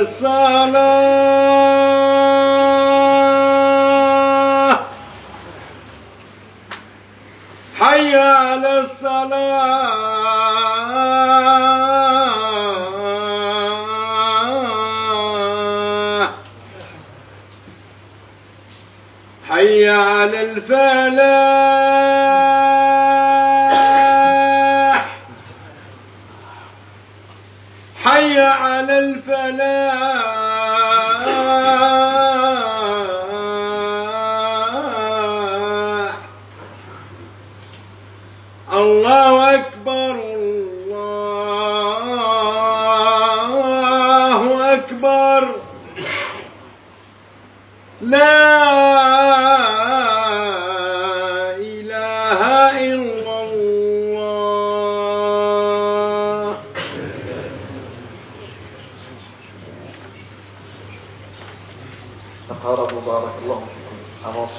الصلاة حي على الصلاة. حي على الفلاح. الفلاح.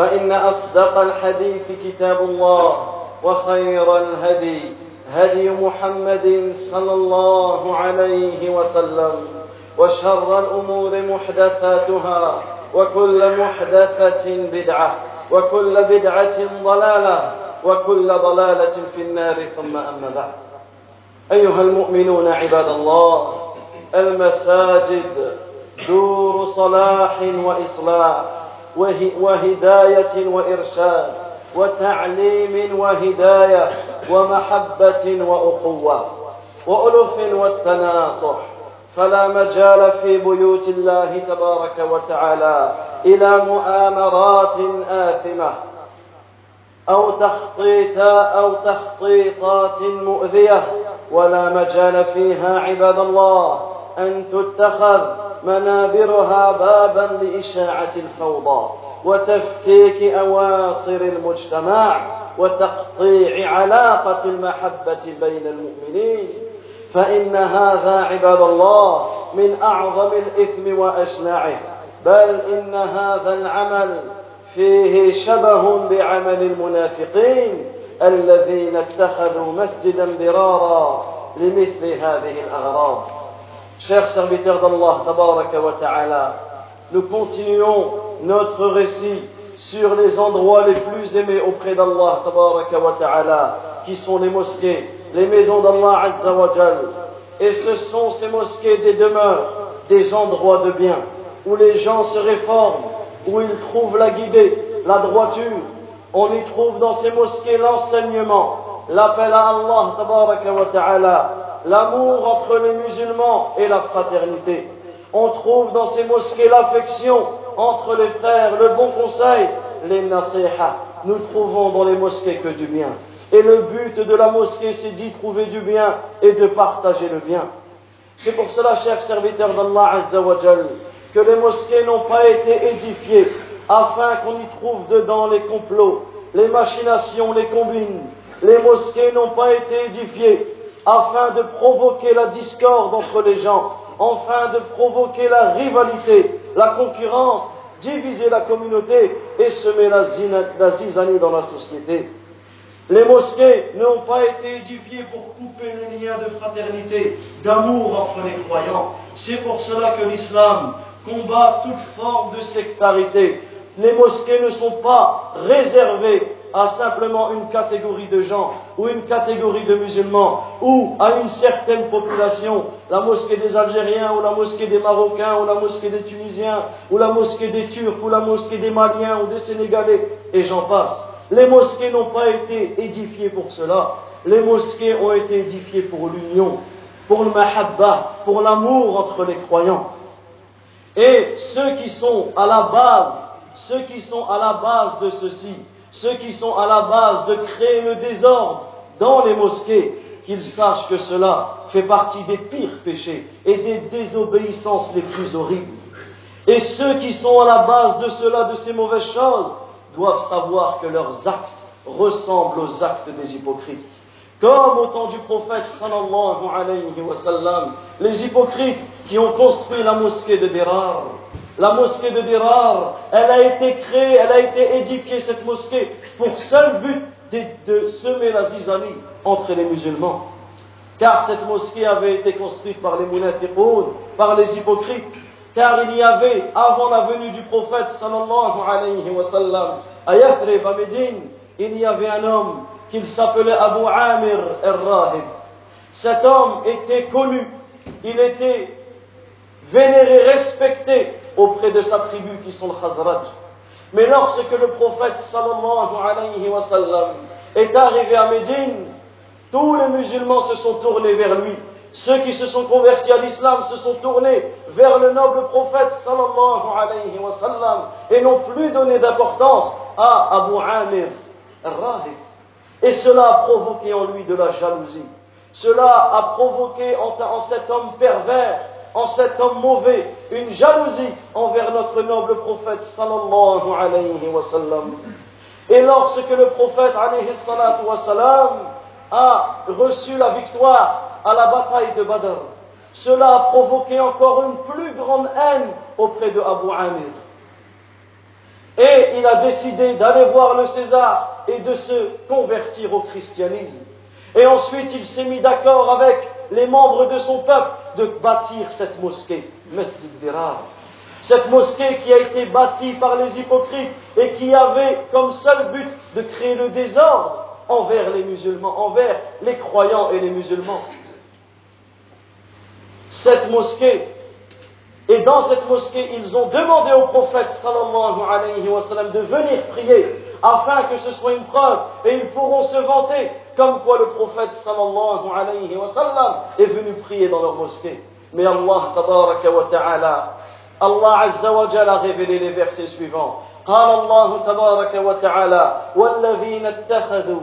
فإن أصدق الحديث كتاب الله وخير الهدي هدي محمد صلى الله عليه وسلم وشر الأمور محدثاتها وكل محدثة بدعة وكل بدعة ضلالة وكل ضلالة في النار ثم أما بعد. أيها المؤمنون عباد الله المساجد دور صلاح وإصلاح. وهداية وإرشاد وتعليم وهداية ومحبة وأخوة وألف والتناصح فلا مجال في بيوت الله تبارك وتعالى إلى مؤامرات آثمة أو تخطيطا أو تخطيطات مؤذية ولا مجال فيها عباد الله أن تتخذ منابرها بابا لإشاعة الفوضى وتفكيك أواصر المجتمع وتقطيع علاقة المحبة بين المؤمنين. فإن هذا عباد الله من أعظم الإثم وأشنعه بل إن هذا العمل فيه شبه بعمل المنافقين الذين اتخذوا مسجدا ضرارا لمثل هذه الأغراض. Chers serviteurs d'Allah, nous continuons notre récit sur les endroits les plus aimés auprès d'Allah, qui sont les mosquées, les maisons d'Allah azza wa jal. Et ce sont ces mosquées des demeures, des endroits de bien, où les gens se réforment, où ils trouvent la guidée, la droiture. On y trouve dans ces mosquées l'enseignement, l'appel à Allah, l'amour entre les musulmans et la fraternité. On trouve dans ces mosquées l'affection entre les frères, le bon conseil, les nasiha. Nous trouvons dans les mosquées que du bien. Et le but de la mosquée, c'est d'y trouver du bien et de partager le bien. C'est pour cela, chers serviteurs d'Allah Azzawajal, que les mosquées n'ont pas été édifiées afin qu'on y trouve dedans les complots, les machinations, les combines. Les mosquées n'ont pas été édifiées afin de provoquer la discorde entre les gens, afin de provoquer la rivalité, la concurrence, diviser la communauté et semer la, zizanie dans la société. Les mosquées n'ont pas été édifiées pour couper les liens de fraternité, d'amour entre les croyants. C'est pour cela que l'islam combat toute forme de sectarité. Les mosquées ne sont pas réservées à simplement une catégorie de gens ou une catégorie de musulmans ou à une certaine population, la mosquée des Algériens ou la mosquée des Marocains ou la mosquée des Tunisiens ou la mosquée des Turcs ou la mosquée des Maliens ou des Sénégalais et j'en passe. Les mosquées n'ont pas été édifiées pour cela. Les mosquées ont été édifiées pour l'union, pour le mahabba, pour l'amour entre les croyants. Et ceux qui sont à la base, ceux qui sont à la base de ceci, ceux qui sont à la base de créer le désordre dans les mosquées, qu'ils sachent que cela fait partie des pires péchés et des désobéissances les plus horribles. Et ceux qui sont à la base de cela, de ces mauvaises choses, doivent savoir que leurs actes ressemblent aux actes des hypocrites. Comme au temps du prophète sallallahu alayhi wa sallam, les hypocrites qui ont construit la mosquée de Dirar, la mosquée de Dirar, elle a été créée, elle a été édifiée, cette mosquée, pour seul but de, semer la zizanie entre les musulmans. Car cette mosquée avait été construite par les munafiqoun, par les hypocrites. Car il y avait, avant la venue du prophète sallallahu alayhi wa sallam, à Yathrib, à il y avait un homme qu'il s'appelait Abu Amir al-Rahib. Cet homme était connu, il était vénéré, respecté auprès de sa tribu qui sont le Khazraj. Mais lorsque le prophète sallallahu alayhi wa est arrivé à Médine, tous les musulmans se sont tournés vers lui. Ceux qui se sont convertis à l'islam se sont tournés vers le noble prophète sallallahu alayhi wa et n'ont plus donné d'importance à Abu Amir al-Rahib. Et cela a provoqué en lui de la jalousie. Cela a provoqué en cet homme pervers en cet homme mauvais une jalousie envers notre noble prophète sallallahu. Et lorsque le prophète alayhi salatu a reçu la victoire à la bataille de Badr, cela a provoqué encore une plus grande haine auprès de Abu Amir. Et il a décidé d'aller voir le César et de se convertir au christianisme. Et ensuite, il s'est mis d'accord avec les membres de son peuple de bâtir cette mosquée, Masjid Dirar. Cette mosquée qui a été bâtie par les hypocrites et qui avait comme seul but de créer le désordre envers les musulmans, envers les croyants et les musulmans. Cette mosquée, et dans cette mosquée, ils ont demandé au prophète sallallahu alayhi wa de venir prier afin que ce soit une preuve et ils pourront se vanter comme quoi le prophète sallallahu alayhi wa sallam est venu prier dans leur mosquée. Mais Allah tabaraka wa ta'ala, Allah azza wa jalla a révélé les versets suivants. قال الله تبارك وتعالى والذين اتخذوا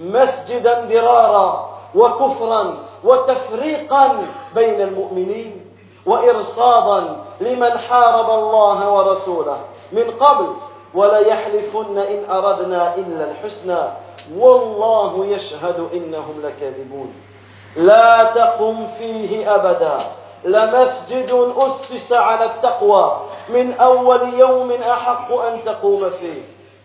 مسجدا ضرارا وكفرا وتفريقا بين المؤمنين وارصادا لمن حارب الله ورسوله من قبل وليحلفن إن أردنا إلا الحسنى والله يشهد إنهم لكاذبون. لا تقم فيه أبدا. لمسجد أسس على التقوى. من أول يوم أحق أن تقوم فيه.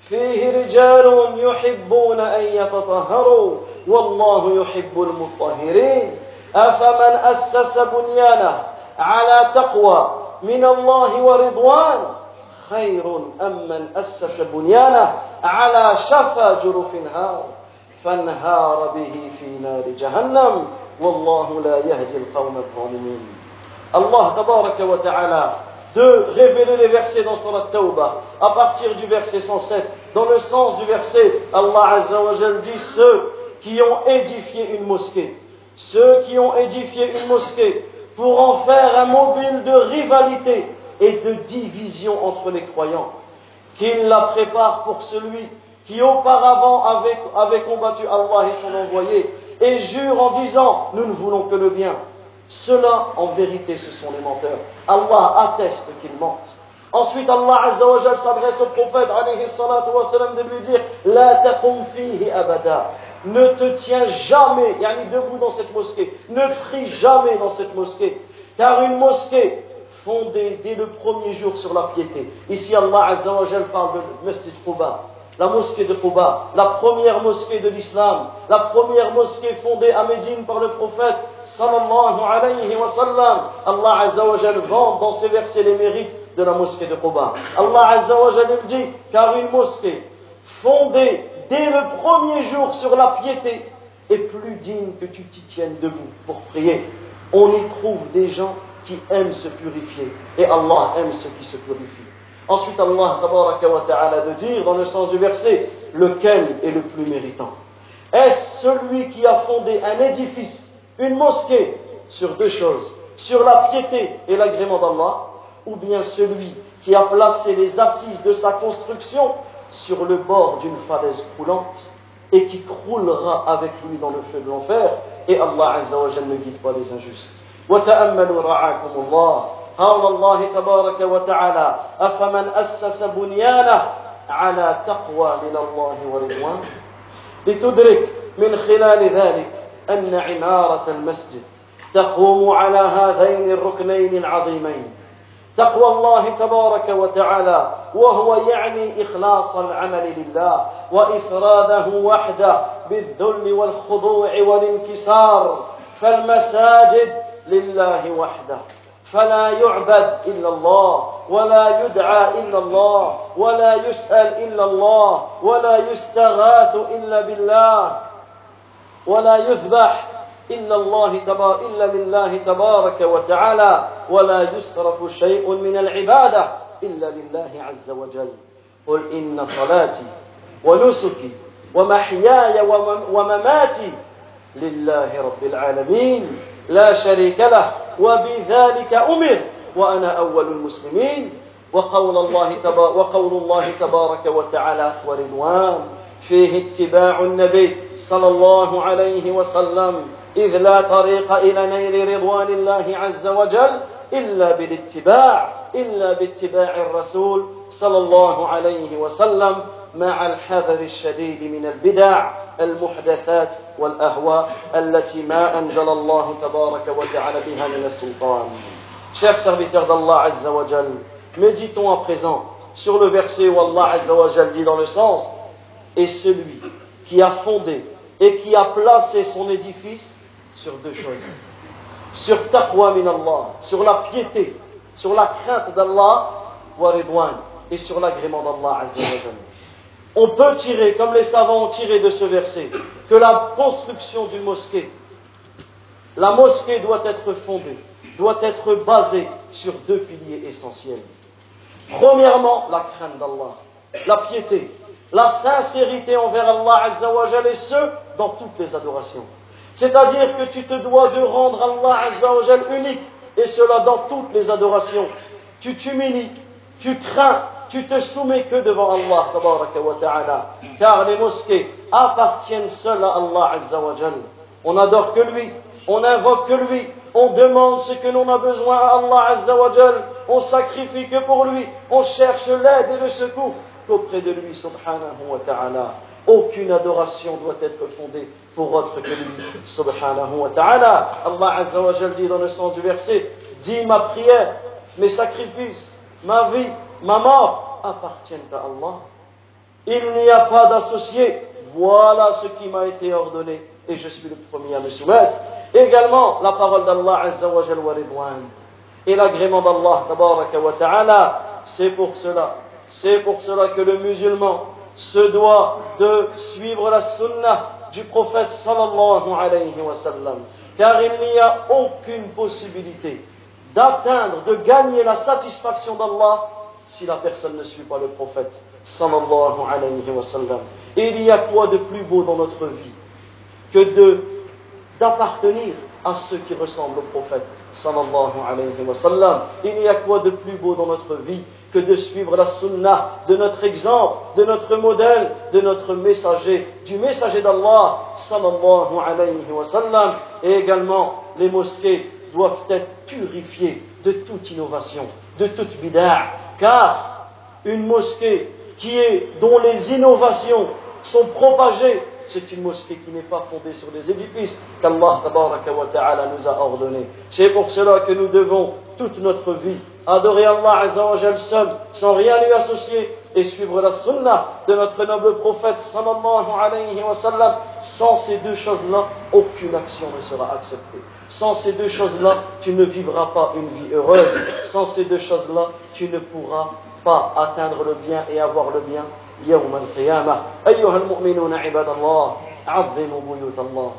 فيه رجال يحبون أن يتطهروا. والله يحب المطهرين. أفمن أسس بنيانه على تقوى من الله ورضوان؟ خير أم من أسس بنيانه على شفا جرف هار فانهار به في نار جهنم والله لا يهدي القوم الظالمين الله تبارك وتعالى de révéler les versets dans Surat Tawbah, à partir du verset 107, dans le sens du verset, Allah Azza wa Jal dit ceux qui ont édifié une mosquée, ceux qui ont édifié une mosquée pour en faire un mobile de rivalité et de division entre les croyants, qu'ils la préparent pour celui qui auparavant avait, combattu Allah et son envoyé, et jure en disant, nous ne voulons que le bien. Cela, en vérité, ce sont les menteurs. Allah atteste qu'ils mentent. Ensuite, Allah Azza wa Jal s'adresse au prophète alayhi de lui dire La taqum fihi abada. Ne te tiens jamais, yani debout dans cette mosquée. Ne prie jamais dans cette mosquée. Car une mosquée fondée dès le premier jour sur la piété. Ici, Allah Azza wa Jal parle de Masjid Quba la mosquée de Quba, la première mosquée de l'islam, la première mosquée fondée à Médine par le prophète sallallahu alayhi wa sallam. Allah Azza wa Jal vend dans ces versets les mérites de la mosquée de Quba. Allah Azza wa Jal dit, car une mosquée fondée dès le premier jour sur la piété est plus digne que tu t'y tiennes debout pour prier. On y trouve des gens qui aiment se purifier. Et Allah aime ceux qui se purifient. Ensuite, Allah ta'ala de dire dans le sens du verset, lequel est le plus méritant? Est-ce celui qui a fondé un édifice, une mosquée, sur deux choses, sur la piété et l'agrément d'Allah, ou bien celui qui a placé les assises de sa construction sur le bord d'une falaise croulante et qui croulera avec lui dans le feu de l'enfer, et Allah Azza ne guide pas les injustes. قول الله تبارك وتعالى أفمن أسس بنيانه على تقوى من الله ورضوان؟ لتدرك من خلال ذلك أن عمارة المسجد تقوم على هذين الركنين العظيمين. تقوى الله تبارك وتعالى وهو يعني إخلاص العمل لله وإفراده وحده بالذل والخضوع والانكسار. فالمساجد لله وحده. فلا يعبد إلا الله ولا يدعى إلا الله ولا يسأل إلا الله ولا يستغاث إلا بالله ولا يذبح إلا الله تبارك إلا لله تبارك وتعالى ولا يصرف شيء من العبادة إلا لله عز وجل. قل إن صلاتي ونسكي ومحياي ومماتي لله رب العالمين. لا شريك له وبذلك أمر وأنا أول المسلمين. وقول الله, وقول الله تبارك وتعالى ورضوان. فيه اتباع النبي صلى الله عليه وسلم. إذ لا طريق إلى نيل رضوان الله عز وجل إلا بالاتباع إلا باتباع الرسول صلى الله عليه وسلم. مع الحذر الشديد من البدع المحدثات والأهواء التي ما أنزل الله تبارك وتعالى بها من السلطان Chers Azza wa Jal, méditons à présent sur le verset où Allah wa Jal dit dans le sens Et celui qui a fondé et qui a placé son édifice sur deux choses. Sur taqwa min Allah, sur la piété, sur la crainte d'Allah, wa et sur l'agrément d'Allah Azza wa Jal. On peut tirer, comme les savants ont tiré de ce verset, que la construction d'une mosquée, la mosquée doit être fondée, doit être basée sur deux piliers essentiels. Premièrement, la crainte d'Allah, la piété, la sincérité envers Allah Azzawajal et ce, dans toutes les adorations. C'est-à-dire que tu te dois de rendre Allah Azzawajal unique, et cela dans toutes les adorations. Tu t'humilies, tu crains, tu te soumets que devant Allah, car les mosquées appartiennent seules à Allah On adore que lui, on invoque que lui, on demande ce que l'on a besoin à Allah on sacrifie que pour lui, on cherche l'aide et le secours qu'auprès de lui, subhanahu wa ta'ala. Aucune adoration doit être fondée pour autre que lui, subhanahu wa ta'ala. Allah azza wa dit dans le sens du verset, dis ma prière, mes sacrifices, ma vie, ma mort appartiennent à Allah. Il n'y a pas d'associé. Voilà ce qui m'a été ordonné et je suis le premier à me soumettre. Également, la parole d'Allah wa et l'agrément d'Allah. C'est pour cela, c'est pour cela que le musulman se doit de suivre la sunnah du prophète sallallahu alayhi wa sallam. Car il n'y a aucune possibilité d'atteindre, de gagner la satisfaction d'Allah si la personne ne suit pas le prophète sallallahu alayhi wa sallam. Il y a quoi de plus beau dans notre vie que de d'appartenir à ceux qui ressemblent au prophète sallallahu alayhi wa sallam? Il n'y a quoi de plus beau dans notre vie que de suivre la sunnah de notre exemple, de notre modèle, de notre messager, du messager d'Allah sallallahu alayhi wa sallam? Et également, les mosquées doivent être purifiées de toute innovation, de toute bid'a, car une mosquée dont les innovations sont propagées c'est une mosquée qui n'est pas fondée sur les édifices qu'Allah nous a ordonnés. C'est pour cela que nous devons toute notre vie adorer Allah seul, sans rien lui associer, et suivre la sunnah de notre noble prophète sallallahu alayhi wa. Sans ces deux choses-là, aucune action ne sera acceptée. Sans ces deux choses-là, tu ne vivras pas une vie heureuse. Sans ces deux choses-là, tu ne pourras pas atteindre le bien et avoir le bien يوم القيامة أيها المؤمنون عباد الله عظموا بيوت الله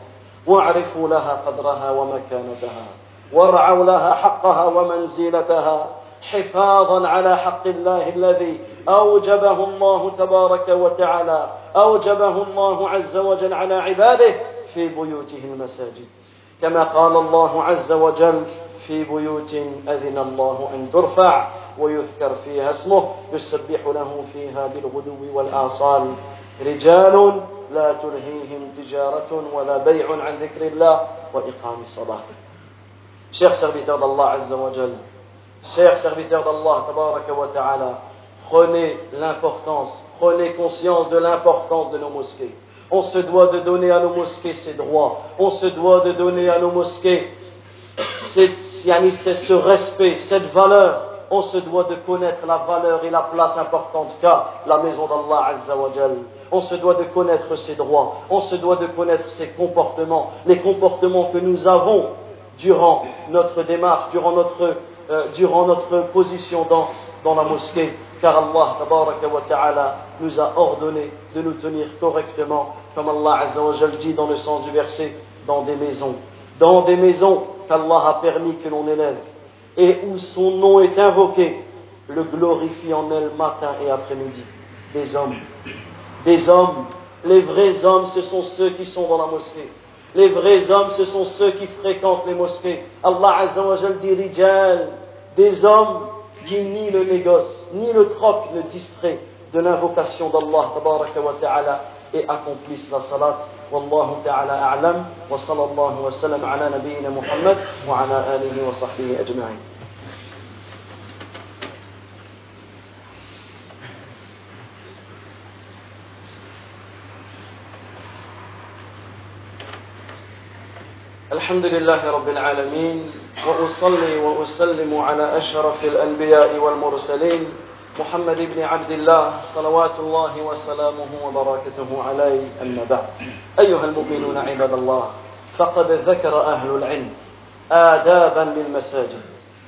واعرفوا لها قدرها ومكانتها وارعوا لها حقها ومنزلتها حفاظا على حق الله الذي أوجبه الله تبارك وتعالى أوجبه الله عز وجل على عباده في بيوته المساجد كما قال الله عز وجل في بيوت أذن الله أن ترفع ويذكر فيها اسمه يسبح له فيها بالغدو والآصال. رجال لا تلهيهم تجارة ولا بيع عن ذكر الله وإقام الصلاة. شيخ سربيتر الله عز وجل شيخ سربيتر الله تبارك وتعالى خوني l'importance خوني conscience de l'importance de nos mosquées. On se doit de donner à nos mosquées ses droits. On se doit de donner à nos mosquées ce respect, cette valeur. On se doit de connaître la valeur et la place importante qu'a la maison d'Allah Azza wa Jal. On se doit de connaître ses droits. On se doit de connaître ses comportements. Les comportements que nous avons durant notre démarche, durant notre, euh, position dans, dans la mosquée. Car Allah wa ta'ala nous a ordonné de nous tenir correctement, comme Allah Azza wa Jal dit dans le sens du verset, dans des maisons. Dans des maisons qu'Allah a permis que l'on élève et où son nom est invoqué, le glorifie en elle matin et après-midi. Des hommes. Des hommes. Les vrais hommes, ce sont ceux qui sont dans la mosquée. Les vrais hommes, ce sont ceux qui fréquentent les mosquées. Allah Azza wa dit Rijal, des hommes qui ni le négoce, ni le troc ne distrait de l'invocation d'Allah et accomplissent la salat. Wallahu ta'ala a'lam wa sallallahu wa sallam ala nabiyyina Muhammad wa ala alihi wa sahbihi ajma'in. الحمد لله رب العالمين واصلي واسلم على اشرف الانبياء والمرسلين محمد بن عبد الله صلوات الله وسلامه وبركاته عليه أما بعد. أيها المؤمنون عباد الله فقد ذكر أهل العلم آدابا للمساجد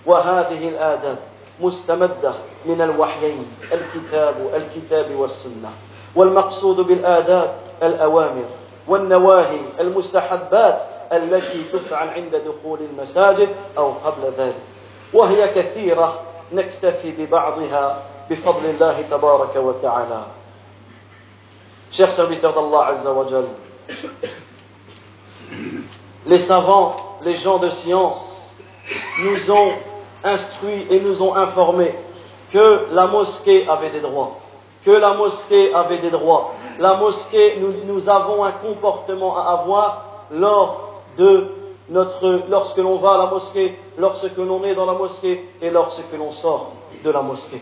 وهذه الآداب مستمدة من الوحيين الكتاب الكتاب والسنة. والمقصود بالآداب الأوامر والنواهي المستحبات التي تفعل عند دخول المساجد أو قبل ذلك وهي كثيرة نكتفي ببعضها بفضل الله تبارك وتعالى Chers serviteurs d'Allah Azza wa Jal, les savants, les gens de science nous ont instruits et nous ont informés que la mosquée avait des droits, que la mosquée avait des droits. La mosquée, nous, nous avons un comportement à avoir lors de notre, lorsque l'on va à la mosquée, lorsque l'on est dans la mosquée et lorsque l'on sort de la mosquée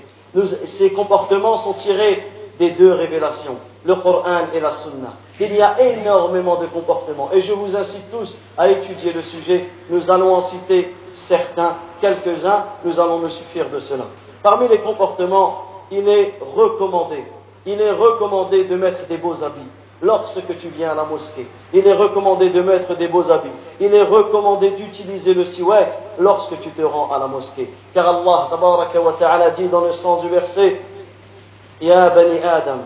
ces comportements sont tirés des deux révélations, le Coran et la Sunna. Il y a énormément de comportements et je vous incite tous à étudier le sujet. Nous allons en citer certains, quelques-uns, nous allons nous suffire de cela. Parmi les comportements, il est recommandé il est recommandé de mettre des beaux habits lorsque tu viens à la mosquée. Il est recommandé de mettre des beaux habits. Il est recommandé d'utiliser le siwak lorsque tu te rends à la mosquée. Car Allah tabaraka wa ta'ala dit dans le sens du verset Ya bani Adam,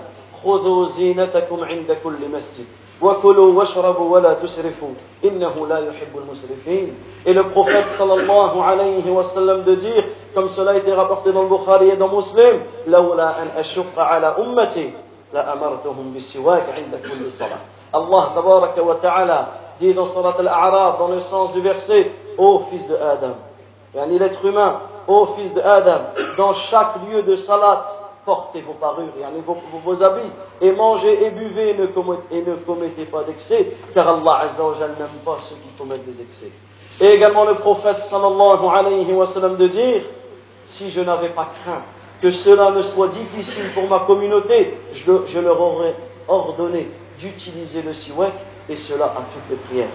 khudhu zinatakum inda kulli masjid. وكلوا واشربوا ولا تسرفوا إنه لا يحب المسرفين Et le prophète sallallahu alayhi wa sallam de dire, comme cela a été rapporté dans le Bukhari et dans Muslim, لولا أن أشق على أمتي لأمرتهم بالسواك عند كل صلاة. Allah tabaraka wa ta'ala dit dans Salat al-A'raf, dans le sens du verset, ô fils de Adam, yani l'être humain, ô fils de Adam, dans chaque lieu de salat, portez vos parures, yani vos, vos, vos habits, et mangez et buvez et ne, commettez, et ne commettez pas d'excès, car Allah Azza wa Jal n'aime pas ceux qui commettent des excès. Et également le prophète sallallahu alayhi wa sallam de dire, si je n'avais pas craint que cela ne soit difficile pour ma communauté, je, leur aurais ordonné d'utiliser le siwak, et cela à toutes les prières.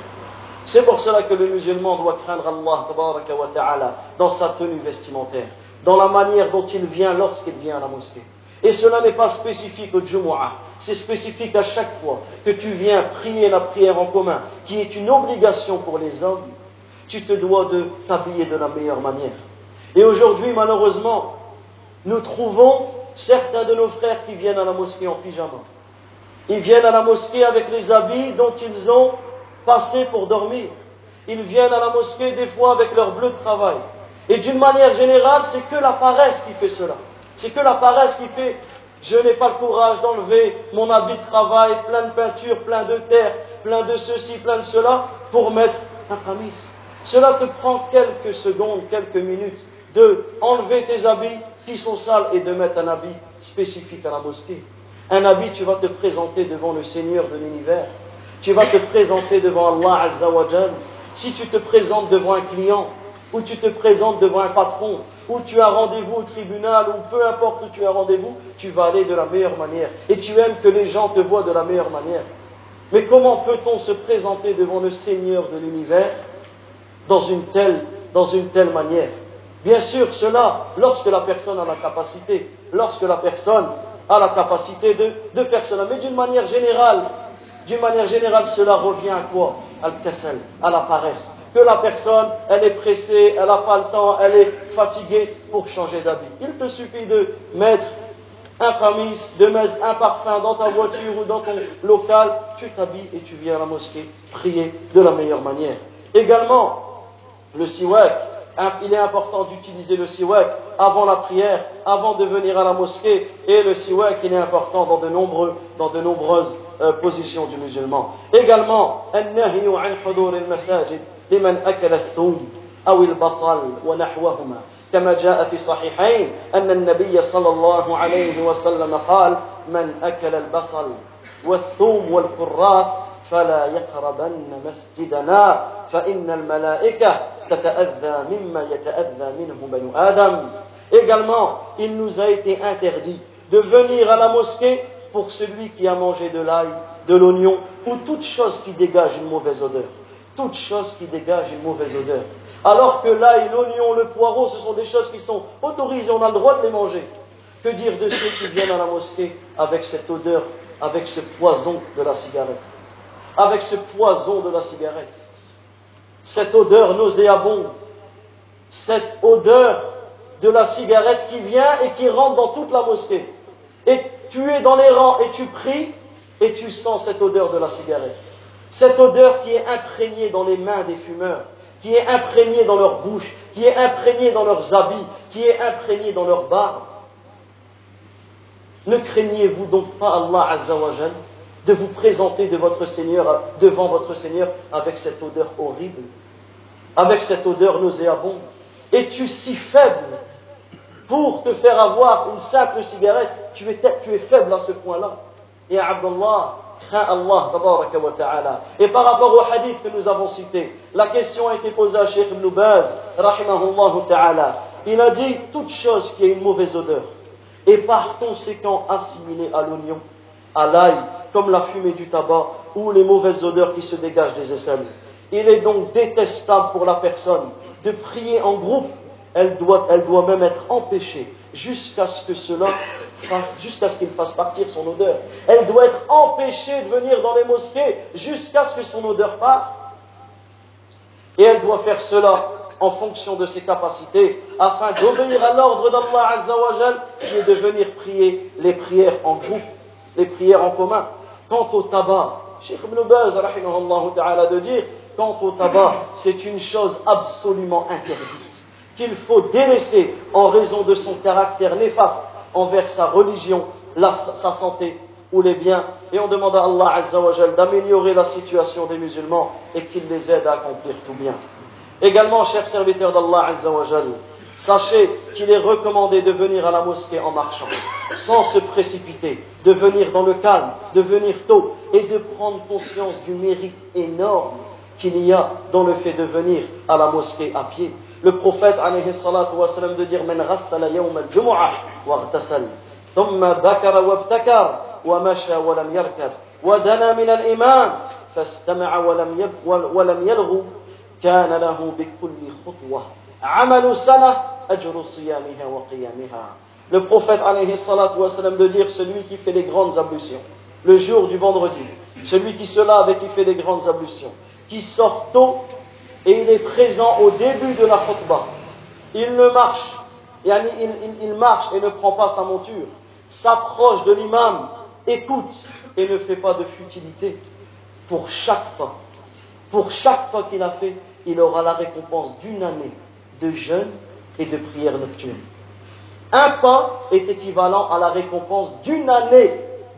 C'est pour cela que le musulman doit craindre Allah dans sa tenue vestimentaire, dans la manière dont il vient lorsqu'il vient à la mosquée. Et cela n'est pas spécifique au Jumu'ah, c'est spécifique à chaque fois que tu viens prier la prière en commun, qui est une obligation pour les hommes, tu te dois de t'habiller de la meilleure manière. Et aujourd'hui, malheureusement, nous trouvons certains de nos frères qui viennent à la mosquée en pyjama. Ils viennent à la mosquée avec les habits dont ils ont passé pour dormir. Ils viennent à la mosquée des fois avec leur bleu de travail. Et d'une manière générale, c'est que la paresse qui fait cela. C'est que la paresse qui fait je n'ai pas le courage d'enlever mon habit de travail, plein de peinture, plein de terre, plein de ceci, plein de cela, pour mettre un camis. Cela te prend quelques secondes, quelques minutes de enlever tes habits qui sont sales et de mettre un habit spécifique à la mosquée. Un habit, tu vas te présenter devant le Seigneur de l'univers. Tu vas te présenter devant Allah Azza wa Jal. Si tu te présentes devant un client, ou tu te présentes devant un patron, ou tu as rendez-vous au tribunal, ou peu importe où tu as rendez-vous, tu vas aller de la meilleure manière. Et tu aimes que les gens te voient de la meilleure manière. Mais comment peut-on se présenter devant le Seigneur de l'univers dans une telle, dans une telle manière? Bien sûr, cela lorsque la personne a la capacité, lorsque la personne a la capacité de, de faire cela. Mais d'une manière générale, d'une manière générale, cela revient à quoi? Al-Kassel, à la paresse. Que la personne, elle est pressée, elle n'a pas le temps, elle est fatiguée pour changer d'habit. Il te suffit de mettre un camis, de mettre un parfum dans ta voiture ou dans ton local, tu t'habilles et tu viens à la mosquée prier de la meilleure manière. Également, le siwak, il est important d'utiliser le siwak avant la prière, avant de venir à la mosquée. Et le siwak, il est important dans de, nombreux, dans de nombreuses euh, positions du musulman. Également, النهي عن حضور المساجد لمن أكل الثوم أو البصل ونحوهما كما جاء في الصحيحين أن النبي صلى الله عليه وسلم قال من أكل البصل والثوم والكراث فلا يقربن مسجدنا فإن الملائكة تتأذى مما يتأذى منه بنو آدم Également, il nous a été interdit de venir à la mosquée pour celui qui a mangé de l'ail, de l'oignon ou toute chose qui dégage une mauvaise odeur. Toute chose qui dégage une mauvaise odeur. Alors que l'ail, l'oignon, le poireau, ce sont des choses qui sont autorisées, on a le droit de les manger. Que dire de ceux qui viennent à la mosquée avec cette odeur, avec ce poison de la cigarette Avec ce poison de la cigarette cette odeur nauséabonde, cette odeur de la cigarette qui vient et qui rentre dans toute la mosquée. Et tu es dans les rangs et tu pries et tu sens cette odeur de la cigarette. Cette odeur qui est imprégnée dans les mains des fumeurs, qui est imprégnée dans leur bouche, qui est imprégnée dans leurs habits, qui est imprégnée dans leurs barbes. Ne craignez-vous donc pas Allah Azzawajal de vous présenter de votre Seigneur, devant votre Seigneur avec cette odeur horrible, avec cette odeur nauséabonde. Es-tu si faible pour te faire avoir une simple cigarette? Tu es, faible à ce point-là. Et Abdullah, crains Allah wa ta'ala. Et par rapport au hadith que nous avons cité, la question a été posée à Sheikh Ibn Baz, rahimahullah ta'ala. Il a dit toute chose qui a une mauvaise odeur et par conséquent assimilée à l'oignon, à l'ail, comme la fumée du tabac ou les mauvaises odeurs qui se dégagent des aisselles. Il est donc détestable pour la personne de prier en groupe. Elle doit, elle doit même être empêchée jusqu'à ce que cela jusqu'à ce qu'il fasse partir son odeur. Elle doit être empêchée de venir dans les mosquées jusqu'à ce que son odeur parte. Et elle doit faire cela en fonction de ses capacités, afin d'obéir à l'ordre d'Allah Azzawajal, qui est de venir prier les prières en groupe, les prières en commun. Quant au tabac, Cheikh Ibn de dire, quant au tabac, c'est une chose absolument interdite, qu'il faut délaisser en raison de son caractère néfaste envers sa religion, sa santé ou les biens. Et on demande à Allah Azzawajal d'améliorer la situation des musulmans et qu'il les aide à accomplir tout bien. Également, chers serviteurs d'Allah Azzawajal, Sachez qu'il est recommandé de venir à la mosquée en marchant, sans se précipiter, de venir dans le calme, de venir tôt et de prendre conscience du mérite énorme qu'il y a dans le fait de venir à la mosquée à pied. Le prophète alayhi salatu de dire le prophète alayhi de dire celui qui fait les grandes ablutions le jour du vendredi, celui qui se lave et qui fait les grandes ablutions, qui sort tôt et il est présent au début de la khutbah. Il ne marche, il marche et ne prend pas sa monture, s'approche de l'imam, écoute et ne fait pas de futilité pour chaque pas. Pour chaque pas qu'il a fait, il aura la récompense d'une année de jeûne et de prière nocturne. Un pas est équivalent à la récompense d'une année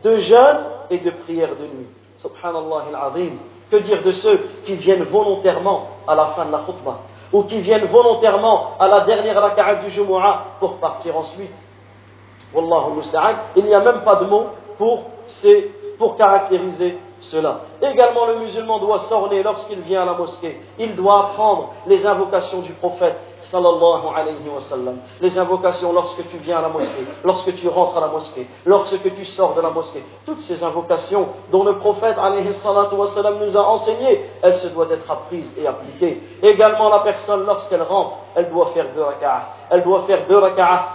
de jeûne et de prière de nuit. Subhanallah al-Azim. Que dire de ceux qui viennent volontairement à la fin de la khutbah ou qui viennent volontairement à la dernière raka'a du Jumu'ah pour partir ensuite? Wallahu. Il n'y a même pas de mots pour, pour caractériser cela. Également, le musulman doit s'orner lorsqu'il vient à la mosquée. Il doit apprendre les invocations du prophète, sallallahu alayhi wa sallam. Les invocations lorsque tu viens à la mosquée, lorsque tu rentres à la mosquée, lorsque tu sors de la mosquée. Toutes ces invocations dont le prophète, alayhi wa sallam, nous a enseigné, elles se doivent être apprises et appliquées. Également, la personne, lorsqu'elle rentre, elle doit faire deux raka'ah. Elle doit faire deux raka'ah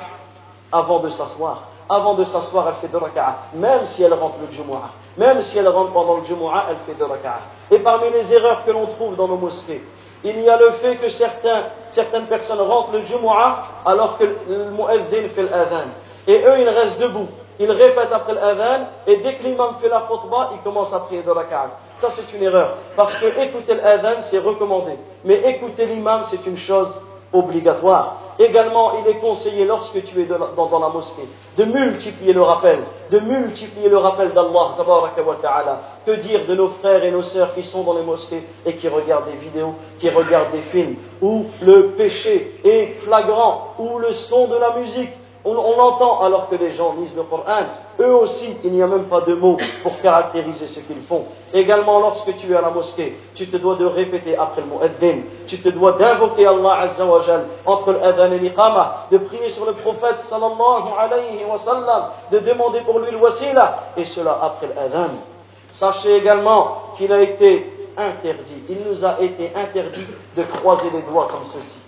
avant de s'asseoir. Avant de s'asseoir, elle fait deux raka'ah, même si elle rentre le Jumu'ah. Même si elle rentre pendant le Jumu'ah, elle fait deux raka'ah. Et parmi les erreurs que l'on trouve dans nos mosquées, il y a le fait que certaines personnes rentrent le Jumu'ah alors que le mu'adhin fait l'adhan. Et eux, ils restent debout. Ils répètent après l'adhan et dès que l'imam fait la khutbah, ils commencent à prier deux raka'ah. Ça, c'est une erreur. Parce que écouter l'adhan, c'est recommandé. Mais écouter l'imam, c'est une chose obligatoire. Également, il est conseillé lorsque tu es dans, la mosquée de multiplier le rappel, de multiplier le rappel d'Allah. Que dire de nos frères et nos sœurs qui sont dans les mosquées et qui regardent des vidéos, qui regardent des films, où le péché est flagrant, où le son de la musique on, l'entend alors que les gens lisent le Coran. Eux aussi, il n'y a même pas de mots pour caractériser ce qu'ils font. Également, lorsque tu es à la mosquée, tu te dois de répéter après le mot mu'adhin. Tu te dois d'invoquer Allah Azza wa entre l'adhan et l'iqama, de prier sur le prophète sallallahu alayhi wa sallam, de demander pour lui le wasila, et cela après l'adhan. Sachez également qu'il a été interdit, il nous a été interdit de croiser les doigts comme ceci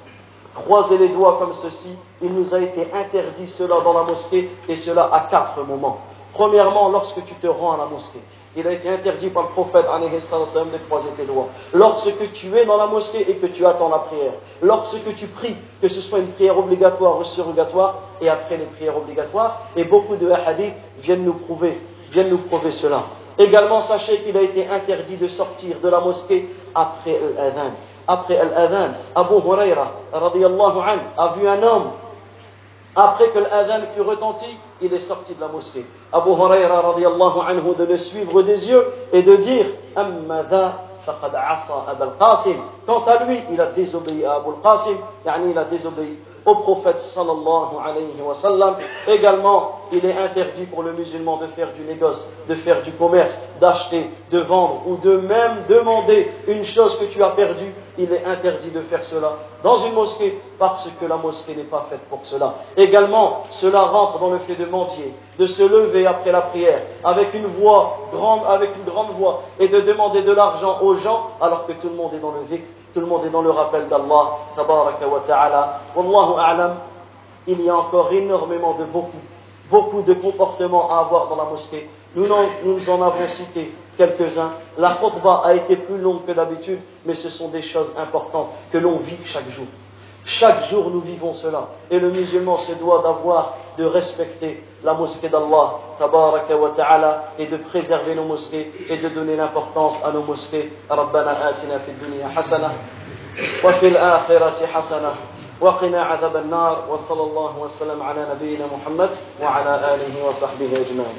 croiser les doigts comme ceci, il nous a été interdit cela dans la mosquée et cela à quatre moments. Premièrement, lorsque tu te rends à la mosquée, il a été interdit par le prophète de croiser tes doigts. Lorsque tu es dans la mosquée et que tu attends la prière, lorsque tu pries, que ce soit une prière obligatoire ou surrogatoire, et après les prières obligatoires, et beaucoup de hadiths viennent nous prouver, viennent nous prouver cela. Également, sachez qu'il a été interdit de sortir de la mosquée après l'adhan après l'adhan, Abu Huraira radiallahu a vu un homme. Après que l'adhan fut retenti, il est sorti de la mosquée. Abu Huraira radiallahu anhu de le suivre des yeux et de dire Amma faqad asa Abul Qasim. Quant à lui, il a désobéi à Abu Qasim, yani il a désobéi au prophète sallallahu alayhi wa sallam. Également, il est interdit pour le musulman de faire du négoce, de faire du commerce, d'acheter, de vendre ou de même demander une chose que tu as perdue. Il est interdit de faire cela dans une mosquée parce que la mosquée n'est pas faite pour cela. Également, cela rentre dans le fait de mendier, de se lever après la prière avec une voix grande, avec une grande voix et de demander de l'argent aux gens alors que tout le monde est dans le zikr tout le monde est dans le rappel d'Allah. Wallahu a'lam. il y a encore énormément de beaucoup, beaucoup de comportements à avoir dans la mosquée. Nous nous en avons cité quelques-uns. La khutbah a été plus longue que d'habitude, mais ce sont des choses importantes que l'on vit chaque jour. Chaque jour, nous vivons cela. Et le musulman se doit d'avoir, de respecter la mosquée d'Allah, tabaraka wa ta'ala, et de préserver nos mosquées et de donner l'importance à nos mosquées. ربنا آتنا في الدنيا حسنة وفي الآخرة حسنة وقنا عذاب النار وصلى الله وسلم على نبينا محمد وعلى آله وصحبه أجمعين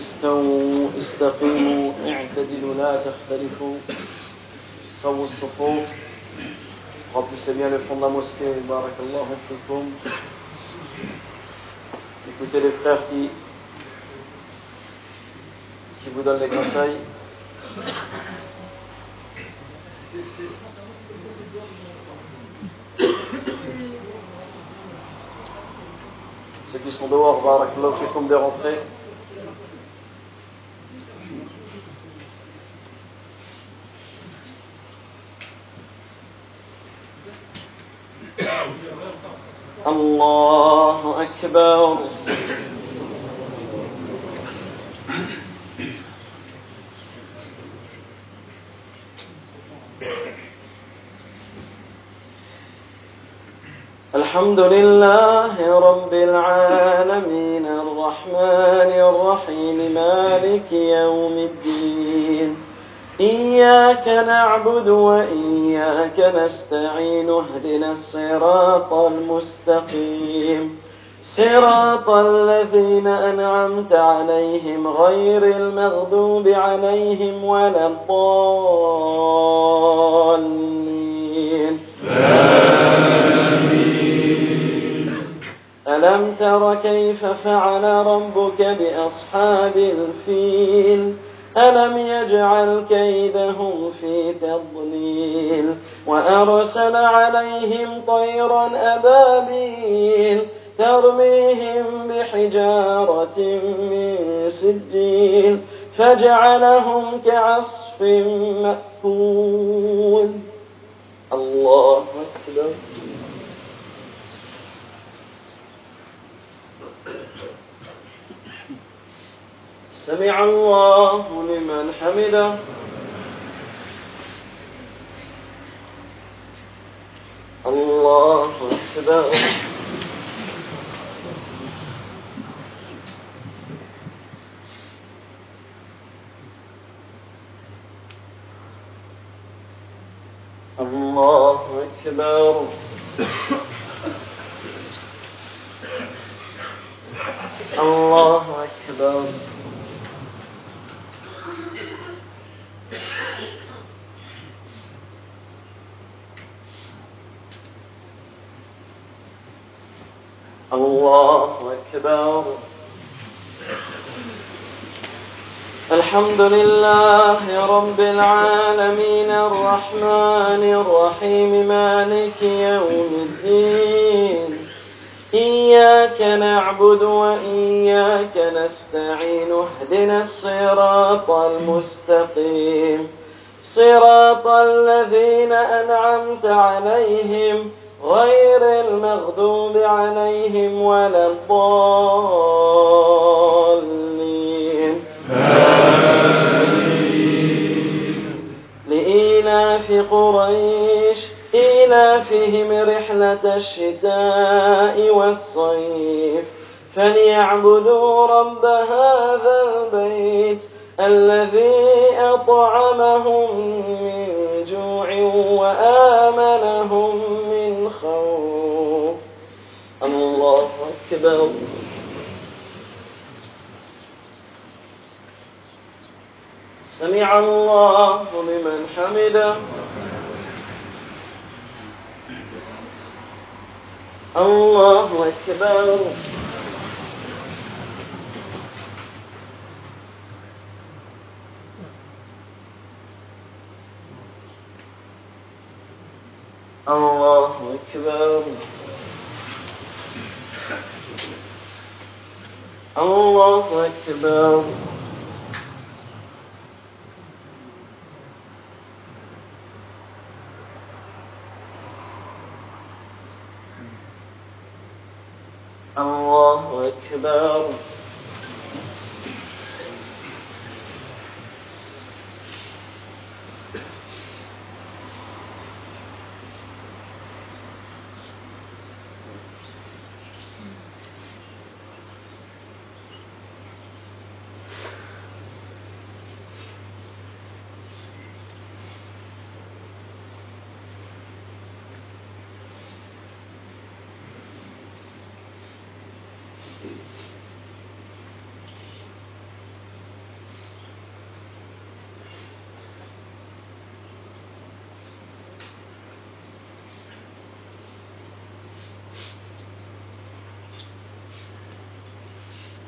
استووا استقيموا اعتدلوا لا تختلفوا سووا الصفوف remplissez bien le fond de la mosquée barakallahu fikum écoutez les frères qui qui vous donnent les conseils ceux qui sont dehors barakallahu fikum de rentrer الله أكبر. الحمد لله رب العالمين الرحمن الرحيم مالك يوم الدين. إياك نعبد وإياك نستعين اهدنا الصراط المستقيم. صراط الذين أنعمت عليهم غير المغضوب عليهم ولا الضالين. ألم تر كيف فعل ربك بأصحاب الفيل؟ ألم يجعل كيدهم في تضليل وأرسل عليهم طيرا أبابيل ترميهم بحجارة من سجيل فجعلهم كعصف مأكول. الله أكبر. سمع الله لمن حمده. الله أكبر. الله أكبر. الله أكبر. الله أكبر الحمد لله رب العالمين الرحمن الرحيم مالك يوم الدين. إياك نعبد وإياك نستعين اهدنا الصراط المستقيم. صراط الذين أنعمت عليهم غير المغضوب عليهم ولا الضالين. لإيلاف قريش إيلافهم رحلة الشتاء والصيف. فليعبدوا رب هذا البيت الذي أطعمهم من جوع وآمنهم سمع الله لمن حمده. الله أكبر. الله أكبر. الله أكبر. الله أكبر.